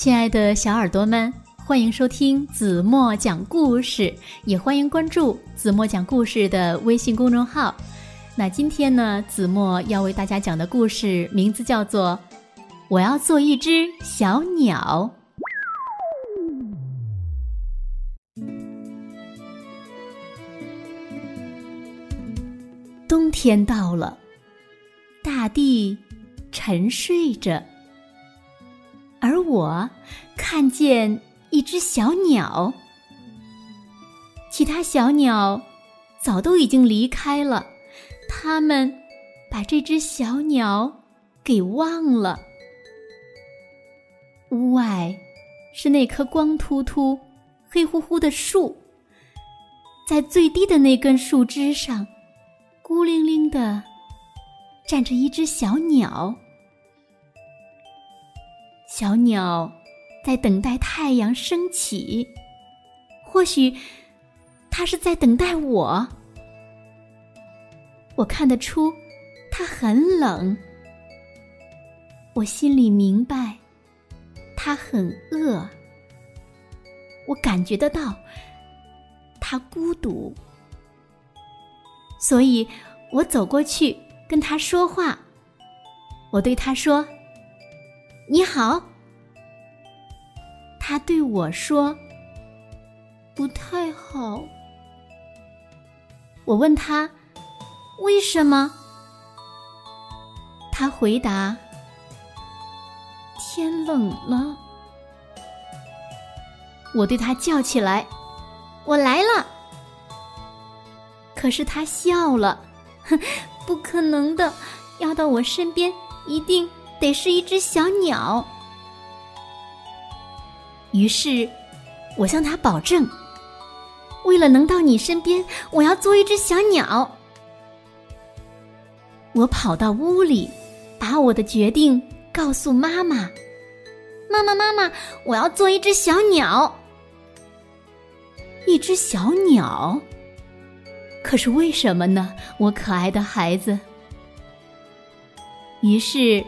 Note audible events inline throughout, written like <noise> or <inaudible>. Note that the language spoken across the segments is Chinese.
亲爱的小耳朵们，欢迎收听子墨讲故事，也欢迎关注子墨讲故事的微信公众号。那今天呢，子墨要为大家讲的故事名字叫做《我要做一只小鸟》。冬天到了，大地沉睡着。我看见一只小鸟，其他小鸟早都已经离开了，它们把这只小鸟给忘了。屋外是那棵光秃秃、黑乎乎的树，在最低的那根树枝上，孤零零的站着一只小鸟。小鸟在等待太阳升起，或许它是在等待我。我看得出它很冷，我心里明白它很饿。我感觉得到它孤独，所以我走过去跟它说话。我对它说。你好，他对我说：“不太好。”我问他：“为什么？”他回答：“天冷了。”我对他叫起来：“我来了！”可是他笑了：“哼，<laughs> 不可能的，要到我身边，一定。”得是一只小鸟。于是，我向他保证：为了能到你身边，我要做一只小鸟。我跑到屋里，把我的决定告诉妈妈：“妈妈，妈妈，我要做一只小鸟。”一只小鸟？可是为什么呢？我可爱的孩子。于是。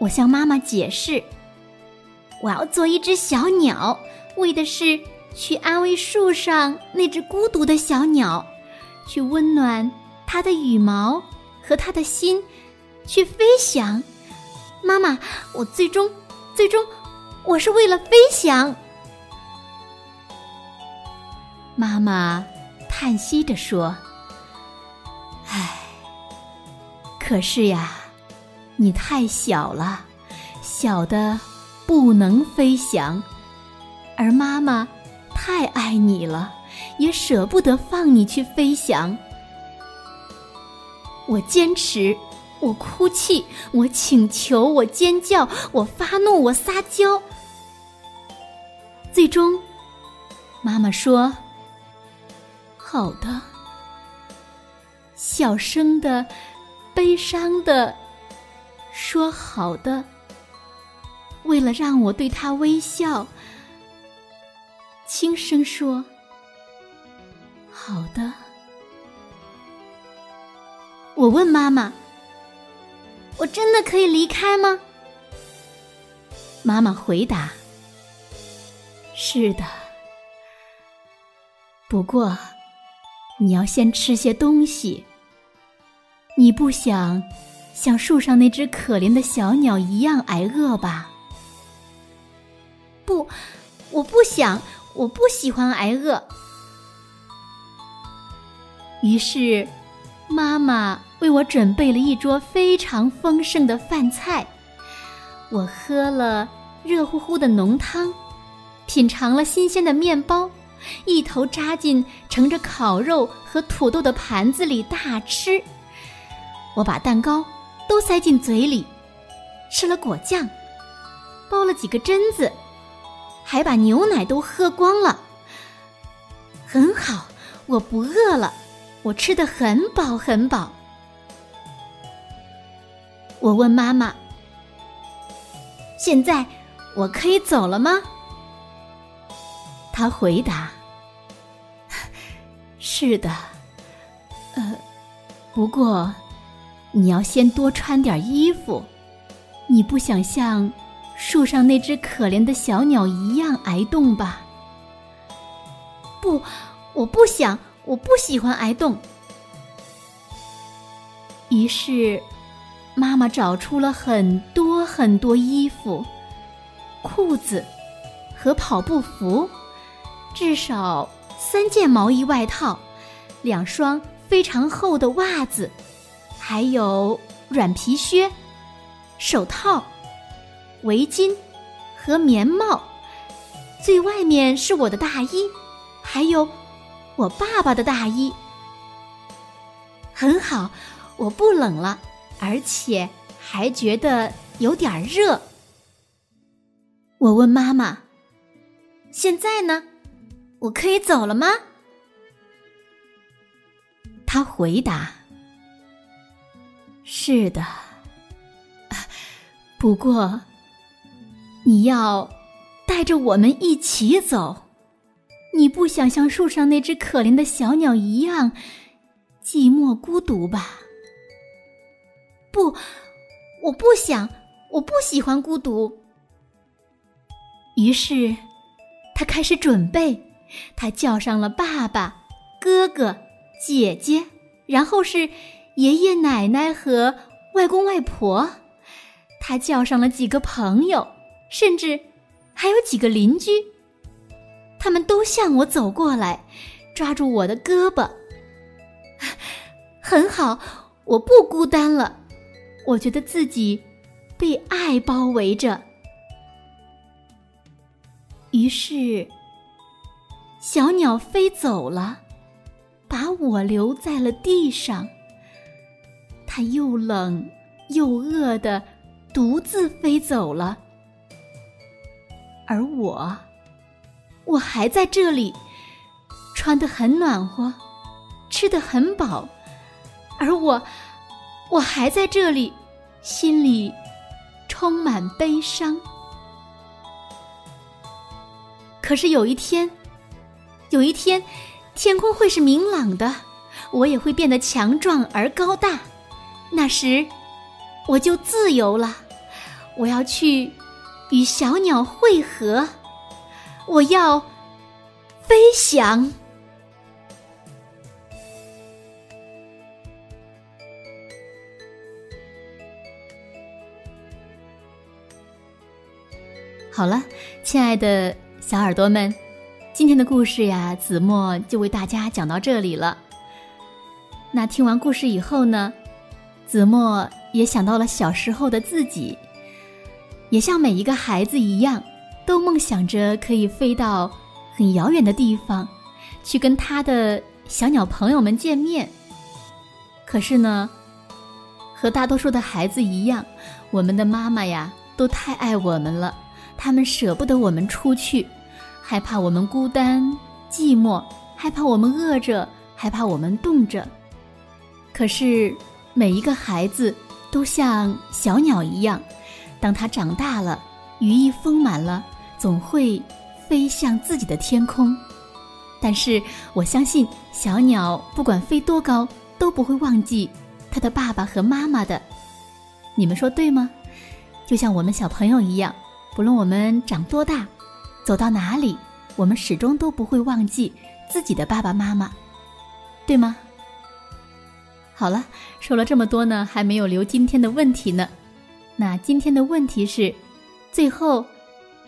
我向妈妈解释：“我要做一只小鸟，为的是去安慰树上那只孤独的小鸟，去温暖它的羽毛和它的心，去飞翔。妈妈，我最终，最终，我是为了飞翔。”妈妈叹息着说：“唉，可是呀。”你太小了，小的不能飞翔，而妈妈太爱你了，也舍不得放你去飞翔。我坚持，我哭泣，我请求，我尖叫，我发怒，我撒娇。最终，妈妈说：“好的。”小声的，悲伤的。说好的，为了让我对他微笑，轻声说：“好的。”我问妈妈：“我真的可以离开吗？”妈妈回答：“是的，不过你要先吃些东西。你不想？”像树上那只可怜的小鸟一样挨饿吧？不，我不想，我不喜欢挨饿。于是，妈妈为我准备了一桌非常丰盛的饭菜。我喝了热乎乎的浓汤，品尝了新鲜的面包，一头扎进盛着烤肉和土豆的盘子里大吃。我把蛋糕。都塞进嘴里，吃了果酱，包了几个榛子，还把牛奶都喝光了。很好，我不饿了，我吃的很饱很饱。我问妈妈：“现在我可以走了吗？”她回答：“ <laughs> 是的，呃，不过。”你要先多穿点衣服，你不想像树上那只可怜的小鸟一样挨冻吧？不，我不想，我不喜欢挨冻。于是，妈妈找出了很多很多衣服、裤子和跑步服，至少三件毛衣外套，两双非常厚的袜子，还有软皮靴、手套。围巾和棉帽，最外面是我的大衣，还有我爸爸的大衣。很好，我不冷了，而且还觉得有点热。我问妈妈：“现在呢？我可以走了吗？”她回答：“是的，<laughs> 不过。”你要带着我们一起走，你不想像树上那只可怜的小鸟一样寂寞孤独吧？不，我不想，我不喜欢孤独。于是，他开始准备，他叫上了爸爸、哥哥、姐姐，然后是爷爷奶奶和外公外婆，他叫上了几个朋友。甚至还有几个邻居，他们都向我走过来，抓住我的胳膊。<sighs> 很好，我不孤单了，我觉得自己被爱包围着。于是，小鸟飞走了，把我留在了地上。它又冷又饿的，独自飞走了。而我，我还在这里，穿得很暖和，吃得很饱，而我，我还在这里，心里充满悲伤。可是有一天，有一天，天空会是明朗的，我也会变得强壮而高大，那时，我就自由了。我要去。与小鸟汇合，我要飞翔。好了，亲爱的小耳朵们，今天的故事呀，子墨就为大家讲到这里了。那听完故事以后呢，子墨也想到了小时候的自己。也像每一个孩子一样，都梦想着可以飞到很遥远的地方，去跟他的小鸟朋友们见面。可是呢，和大多数的孩子一样，我们的妈妈呀，都太爱我们了，他们舍不得我们出去，害怕我们孤单寂寞，害怕我们饿着，害怕我们冻着。可是每一个孩子都像小鸟一样。当他长大了，羽翼丰满了，总会飞向自己的天空。但是我相信，小鸟不管飞多高，都不会忘记它的爸爸和妈妈的。你们说对吗？就像我们小朋友一样，不论我们长多大，走到哪里，我们始终都不会忘记自己的爸爸妈妈，对吗？好了，说了这么多呢，还没有留今天的问题呢。那今天的问题是：最后，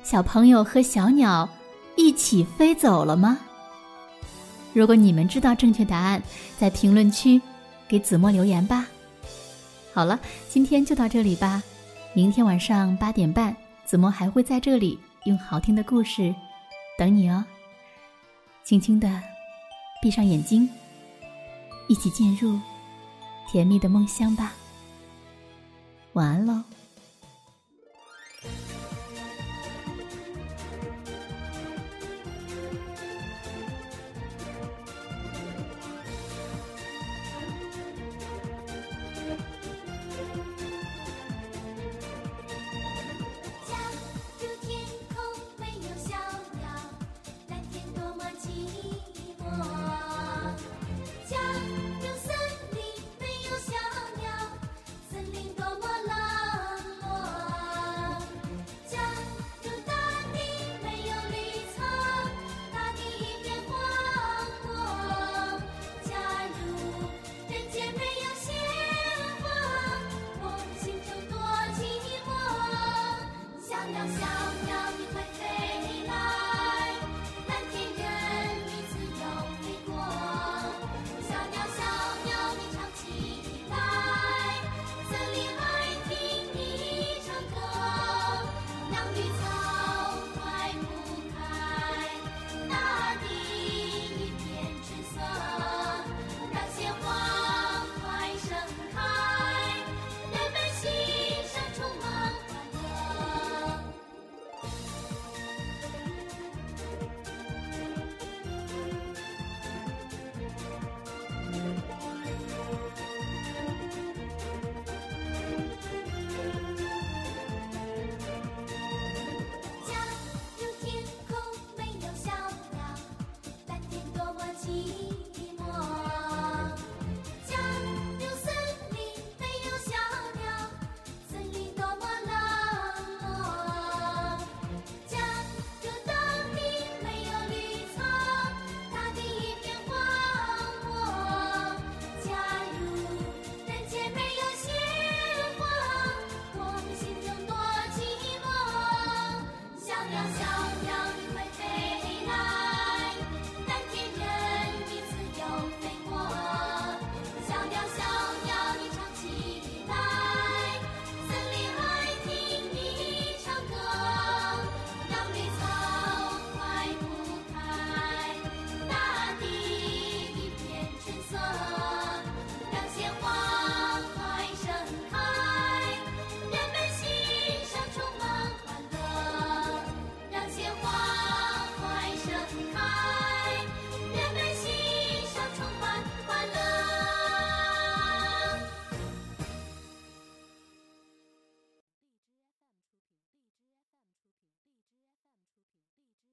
小朋友和小鸟一起飞走了吗？如果你们知道正确答案，在评论区给子墨留言吧。好了，今天就到这里吧。明天晚上八点半，子墨还会在这里用好听的故事等你哦。轻轻的闭上眼睛，一起进入甜蜜的梦乡吧。晚安喽。